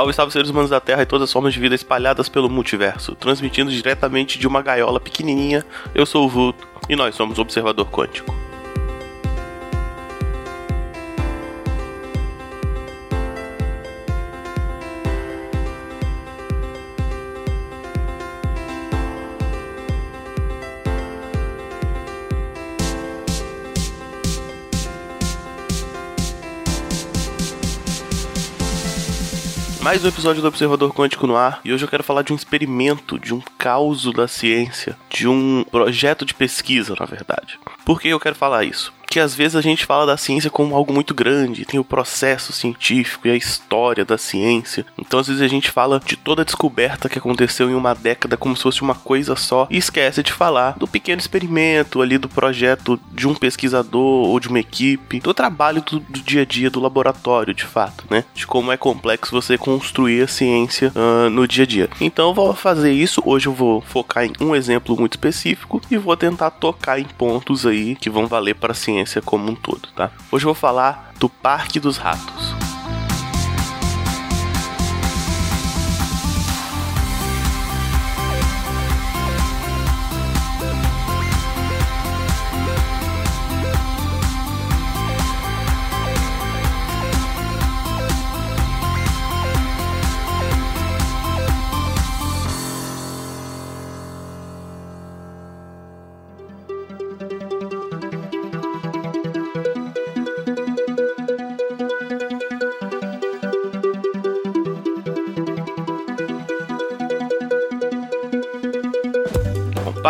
Salve, salve seres humanos da Terra e todas as formas de vida espalhadas pelo multiverso, transmitindo diretamente de uma gaiola pequenininha. Eu sou o Vulto e nós somos o Observador Quântico. Mais um episódio do Observador Quântico no ar e hoje eu quero falar de um experimento, de um caos da ciência, de um projeto de pesquisa, na verdade. Por que eu quero falar isso? Que às vezes a gente fala da ciência como algo muito grande, tem o processo científico e a história da ciência. Então às vezes a gente fala de toda a descoberta que aconteceu em uma década como se fosse uma coisa só e esquece de falar do pequeno experimento ali do projeto de um pesquisador ou de uma equipe, do trabalho do, do dia a dia do laboratório, de fato, né? De como é complexo você construir a ciência uh, no dia a dia. Então eu vou fazer isso. Hoje eu vou focar em um exemplo muito específico e vou tentar tocar em pontos aí que vão valer para a ciência ciência como um todo, tá? Hoje eu vou falar do Parque dos Ratos.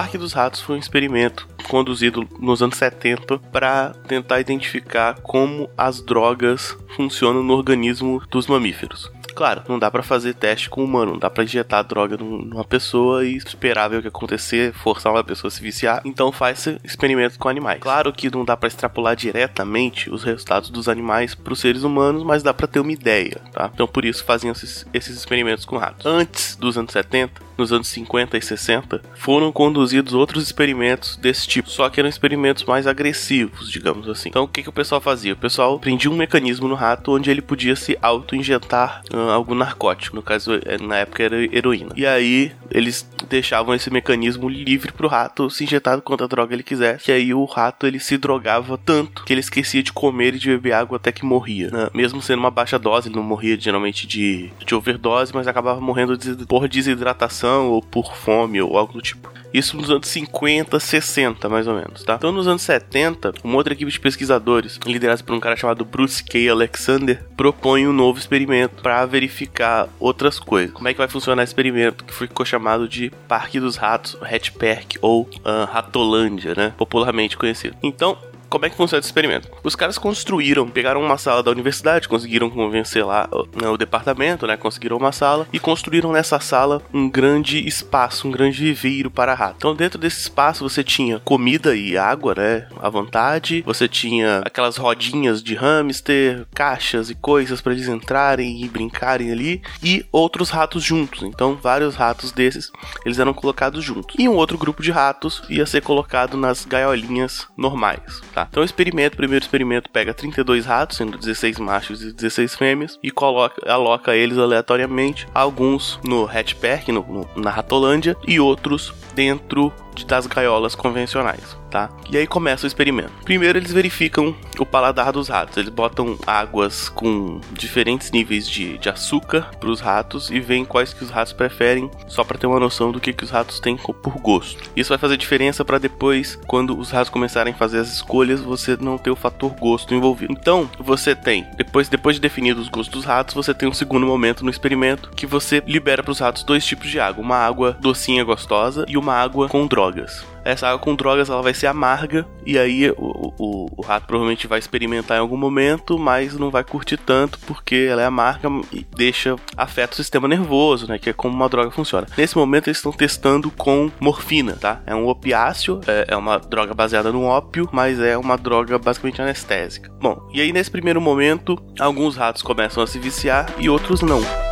Parque dos Ratos foi um experimento conduzido nos anos 70 para tentar identificar como as drogas funcionam no organismo dos mamíferos. Claro, não dá para fazer teste com humano, não dá para injetar droga numa pessoa e esperar ver o que acontecer, forçar uma pessoa a se viciar. Então faz experimento com animais. Claro que não dá para extrapolar diretamente os resultados dos animais para os seres humanos, mas dá para ter uma ideia, tá? Então por isso faziam esses, esses experimentos com ratos. Antes dos anos 70, nos anos 50 e 60, foram conduzidos outros experimentos desse tipo, só que eram experimentos mais agressivos, digamos assim. Então o que, que o pessoal fazia? O pessoal prendia um mecanismo no rato onde ele podia se auto-injetar algum narcótico, no caso é, na época era heroína. E aí eles deixavam esse mecanismo livre pro rato se injetar quanta droga ele quisesse, que aí o rato ele se drogava tanto que ele esquecia de comer e de beber água até que morria. Né? Mesmo sendo uma baixa dose, ele não morria geralmente de, de overdose, mas acabava morrendo por desidratação ou por fome ou algo do tipo. Isso nos anos 50, 60, mais ou menos, tá? Então, nos anos 70, uma outra equipe de pesquisadores, liderada por um cara chamado Bruce K. Alexander, propõe um novo experimento para verificar outras coisas. Como é que vai funcionar esse experimento que ficou chamado de Parque dos Ratos, Hat Park ou uh, Ratolândia, né? Popularmente conhecido. Então, como é que funciona esse experimento? Os caras construíram, pegaram uma sala da universidade, conseguiram convencer lá o, né, o departamento, né? Conseguiram uma sala e construíram nessa sala um grande espaço, um grande viveiro para ratos. Então, dentro desse espaço você tinha comida e água, né? À vontade. Você tinha aquelas rodinhas de hamster, caixas e coisas para eles entrarem e brincarem ali e outros ratos juntos. Então, vários ratos desses, eles eram colocados juntos. E um outro grupo de ratos ia ser colocado nas gaiolinhas normais, tá? Tá. Então o experimento, primeiro experimento pega 32 ratos, sendo 16 machos e 16 fêmeas, e coloca, aloca eles aleatoriamente, alguns no hatchback, no, no, na Ratolândia, e outros dentro das gaiolas convencionais tá? E aí começa o experimento. Primeiro eles verificam o paladar dos ratos. Eles botam águas com diferentes níveis de, de açúcar para os ratos e veem quais que os ratos preferem, só para ter uma noção do que, que os ratos têm por gosto. Isso vai fazer diferença para depois, quando os ratos começarem a fazer as escolhas, você não ter o fator gosto envolvido. Então, você tem, depois, depois de definir os gostos dos ratos, você tem um segundo momento no experimento que você libera para os ratos dois tipos de água: uma água docinha gostosa e uma água com drogas. Essa água com drogas ela vai ser amarga e aí o, o, o, rato provavelmente vai experimentar em algum momento, mas não vai curtir tanto porque ela é amarga e deixa afeta o sistema nervoso, né? Que é como uma droga funciona. Nesse momento eles estão testando com morfina, tá? É um opiáceo, é, é uma droga baseada no ópio, mas é uma droga basicamente anestésica. Bom, e aí nesse primeiro momento alguns ratos começam a se viciar e outros não.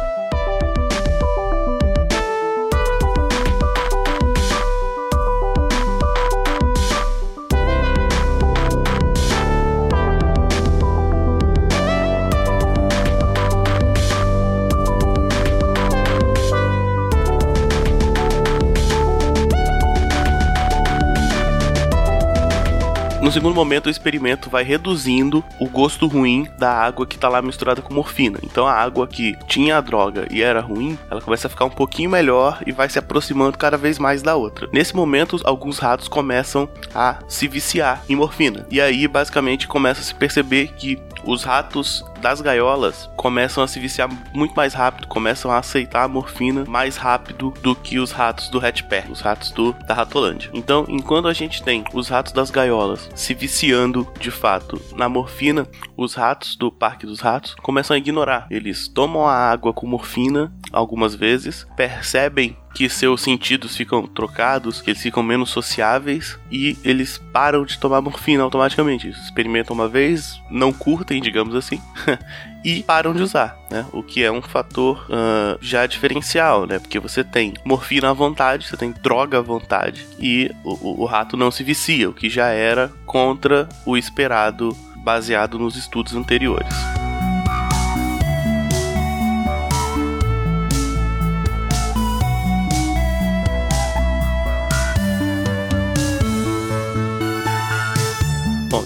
No segundo momento, o experimento vai reduzindo o gosto ruim da água que tá lá misturada com morfina. Então a água que tinha a droga e era ruim, ela começa a ficar um pouquinho melhor e vai se aproximando cada vez mais da outra. Nesse momento, alguns ratos começam a se viciar em morfina. E aí, basicamente, começa a se perceber que os ratos das gaiolas começam a se viciar muito mais rápido, começam a aceitar a morfina mais rápido do que os ratos do Hatchpack, os ratos do da Ratolândia. Então, enquanto a gente tem os ratos das gaiolas se viciando de fato na morfina, os ratos do Parque dos Ratos começam a ignorar. Eles tomam a água com morfina algumas vezes, percebem que seus sentidos ficam trocados, que eles ficam menos sociáveis e eles param de tomar morfina automaticamente. Experimentam uma vez, não curtem, digamos assim, e param de usar, né? O que é um fator uh, já diferencial, né? Porque você tem morfina à vontade, você tem droga à vontade e o, o rato não se vicia, o que já era contra o esperado baseado nos estudos anteriores.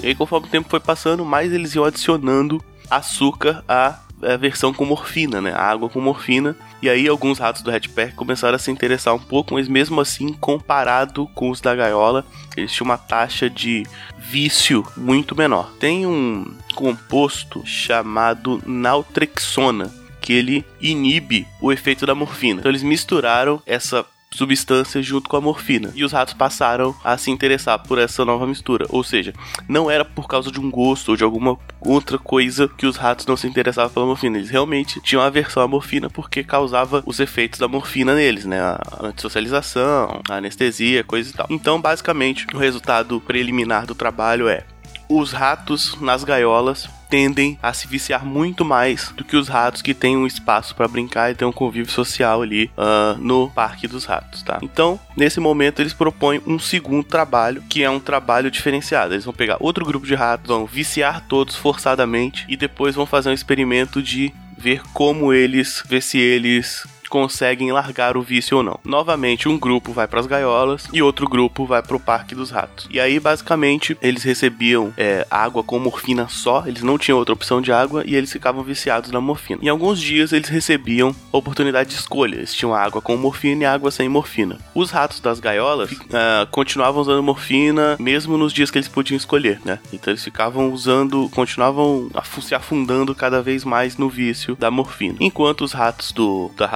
E aí conforme o tempo foi passando, mais eles iam adicionando açúcar à, à versão com morfina, né? A água com morfina. E aí alguns ratos do Hatchback começaram a se interessar um pouco, mas mesmo assim, comparado com os da gaiola, eles tinham uma taxa de vício muito menor. Tem um composto chamado naltrexona, que ele inibe o efeito da morfina. Então eles misturaram essa substância junto com a morfina. E os ratos passaram a se interessar por essa nova mistura. Ou seja, não era por causa de um gosto ou de alguma outra coisa que os ratos não se interessavam pela morfina. Eles realmente tinham aversão à morfina porque causava os efeitos da morfina neles, né? A antissocialização, a anestesia, coisa e tal. Então, basicamente, o resultado preliminar do trabalho é os ratos nas gaiolas tendem a se viciar muito mais do que os ratos que têm um espaço para brincar e ter um convívio social ali uh, no Parque dos Ratos, tá? Então, nesse momento, eles propõem um segundo trabalho, que é um trabalho diferenciado. Eles vão pegar outro grupo de ratos, vão viciar todos forçadamente e depois vão fazer um experimento de ver como eles, ver se eles conseguem largar o vício ou não. Novamente, um grupo vai para as gaiolas e outro grupo vai para o Parque dos Ratos. E aí, basicamente, eles recebiam é, água com morfina só, eles não tinham outra opção de água e eles ficavam viciados na morfina. Em alguns dias, eles recebiam oportunidade de escolha. Eles tinham água com morfina e água sem morfina. Os ratos das gaiolas uh, continuavam usando morfina mesmo nos dias que eles podiam escolher, né? Então eles ficavam usando, continuavam se afundando cada vez mais no vício da morfina. Enquanto os ratos do da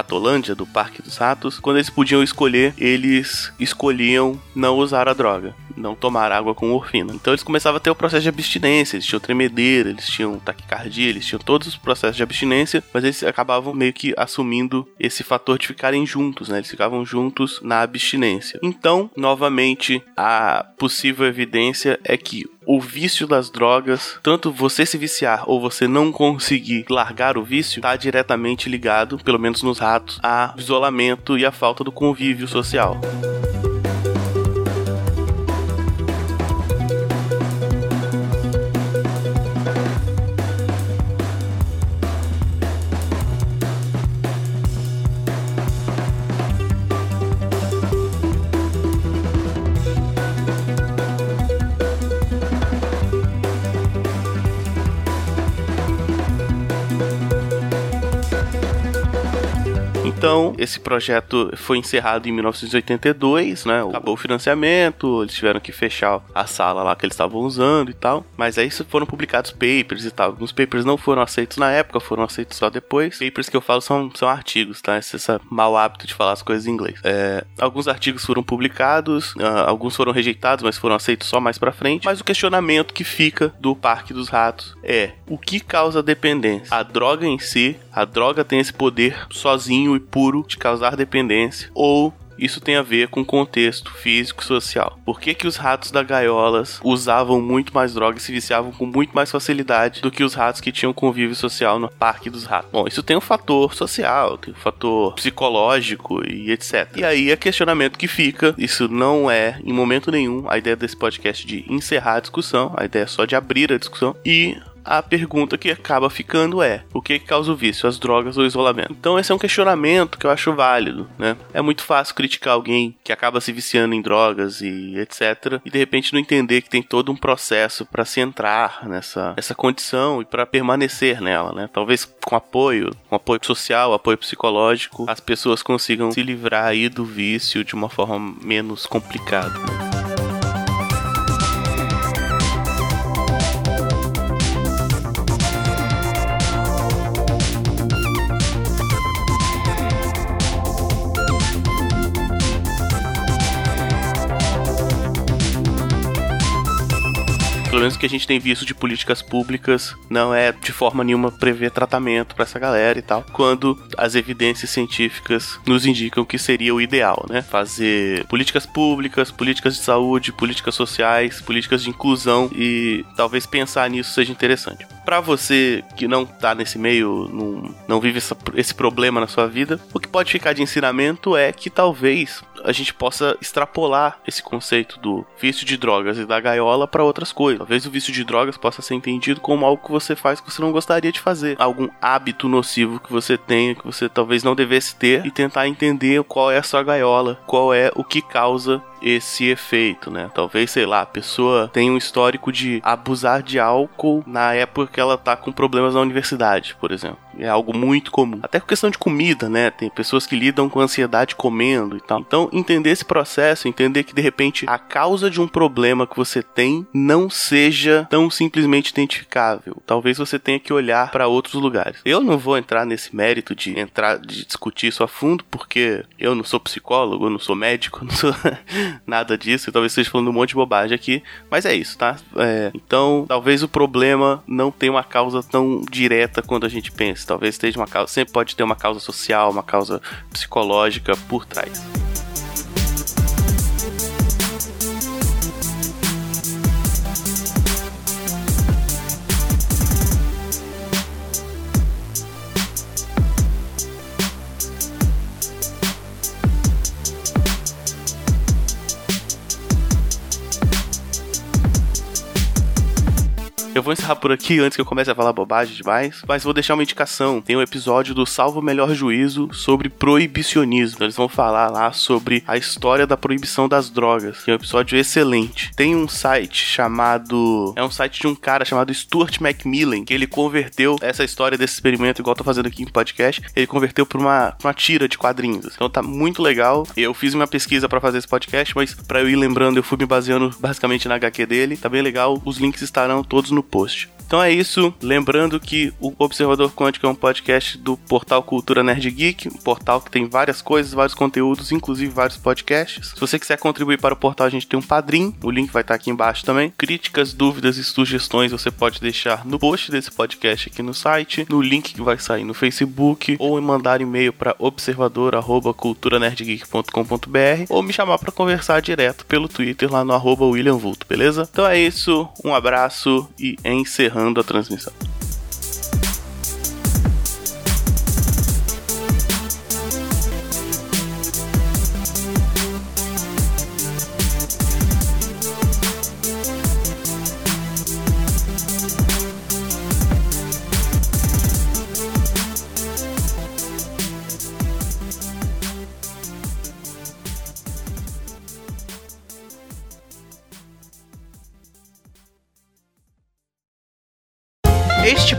do Parque dos Ratos, quando eles podiam escolher, eles escolhiam não usar a droga, não tomar água com morfina. Então eles começavam a ter o processo de abstinência, eles tinham tremedeira, eles tinham taquicardia, eles tinham todos os processos de abstinência, mas eles acabavam meio que assumindo esse fator de ficarem juntos, né? Eles ficavam juntos na abstinência. Então, novamente, a possível evidência é que o vício das drogas, tanto você se viciar ou você não conseguir largar o vício, está diretamente ligado, pelo menos nos ratos, a isolamento e a falta do convívio social. Esse projeto foi encerrado em 1982, né? Acabou o financiamento, eles tiveram que fechar a sala lá que eles estavam usando e tal. Mas aí foram publicados papers e tal. Alguns papers não foram aceitos na época, foram aceitos só depois. Papers que eu falo são, são artigos, tá? Esse, esse mau hábito de falar as coisas em inglês. É, alguns artigos foram publicados, uh, alguns foram rejeitados, mas foram aceitos só mais pra frente. Mas o questionamento que fica do Parque dos Ratos é: o que causa dependência? A droga em si, a droga tem esse poder sozinho e puro de causar dependência ou isso tem a ver com contexto físico e social. Por que, que os ratos da gaiolas usavam muito mais drogas e se viciavam com muito mais facilidade do que os ratos que tinham convívio social no parque dos ratos? Bom, isso tem um fator social, tem um fator psicológico e etc. E aí é questionamento que fica. Isso não é, em momento nenhum, a ideia desse podcast de encerrar a discussão, a ideia é só de abrir a discussão. E a pergunta que acaba ficando é: o que causa o vício, as drogas ou o isolamento? Então esse é um questionamento que eu acho válido, né? É muito fácil criticar alguém que acaba se viciando em drogas e etc. e de repente não entender que tem todo um processo para se entrar nessa essa condição e para permanecer nela, né? Talvez com apoio, com apoio social, apoio psicológico, as pessoas consigam se livrar aí do vício de uma forma menos complicada. Menos que a gente tem visto de políticas públicas, não é de forma nenhuma prever tratamento para essa galera e tal, quando as evidências científicas nos indicam que seria o ideal, né? Fazer políticas públicas, políticas de saúde, políticas sociais, políticas de inclusão e talvez pensar nisso seja interessante. Para você que não tá nesse meio, não, não vive essa, esse problema na sua vida, o que pode ficar de ensinamento é que talvez a gente possa extrapolar esse conceito do vício de drogas e da gaiola para outras coisas. Talvez o vício de drogas possa ser entendido como algo que você faz que você não gostaria de fazer, algum hábito nocivo que você tenha que você talvez não devesse ter e tentar entender qual é a sua gaiola, qual é o que causa esse efeito, né? Talvez, sei lá, a pessoa tem um histórico de abusar de álcool na época que ela tá com problemas na universidade, por exemplo. É algo muito comum. Até com questão de comida, né? Tem pessoas que lidam com ansiedade comendo e tal. Então, entender esse processo, entender que de repente a causa de um problema que você tem não seja tão simplesmente identificável. Talvez você tenha que olhar para outros lugares. Eu não vou entrar nesse mérito de entrar de discutir isso a fundo, porque eu não sou psicólogo, eu não sou médico, não sou nada disso, talvez esteja falando um monte de bobagem aqui, mas é isso, tá? É, então, talvez o problema não tenha uma causa tão direta quando a gente pensa. Talvez esteja uma causa, sempre pode ter uma causa social, uma causa psicológica por trás. Vou encerrar por aqui antes que eu comece a falar bobagem demais, mas vou deixar uma indicação. Tem um episódio do Salvo Melhor Juízo sobre proibicionismo. Eles vão falar lá sobre a história da proibição das drogas. Que é um episódio excelente. Tem um site chamado. É um site de um cara chamado Stuart Macmillan, que ele converteu essa história desse experimento, igual eu tô fazendo aqui em podcast, ele converteu por uma, uma tira de quadrinhos. Então tá muito legal. Eu fiz uma pesquisa para fazer esse podcast, mas para eu ir lembrando, eu fui me baseando basicamente na HQ dele. Tá bem legal. Os links estarão todos no post. Então é isso. Lembrando que o Observador Quântico é um podcast do portal Cultura Nerd Geek, um portal que tem várias coisas, vários conteúdos, inclusive vários podcasts. Se você quiser contribuir para o portal, a gente tem um padrim, o link vai estar aqui embaixo também. Críticas, dúvidas e sugestões você pode deixar no post desse podcast aqui no site, no link que vai sair no Facebook, ou mandar e-mail para observador@culturanerdgeek.com.br ou me chamar para conversar direto pelo Twitter lá no arroba William Vulto, beleza? Então é isso, um abraço e encerrando a transmissão.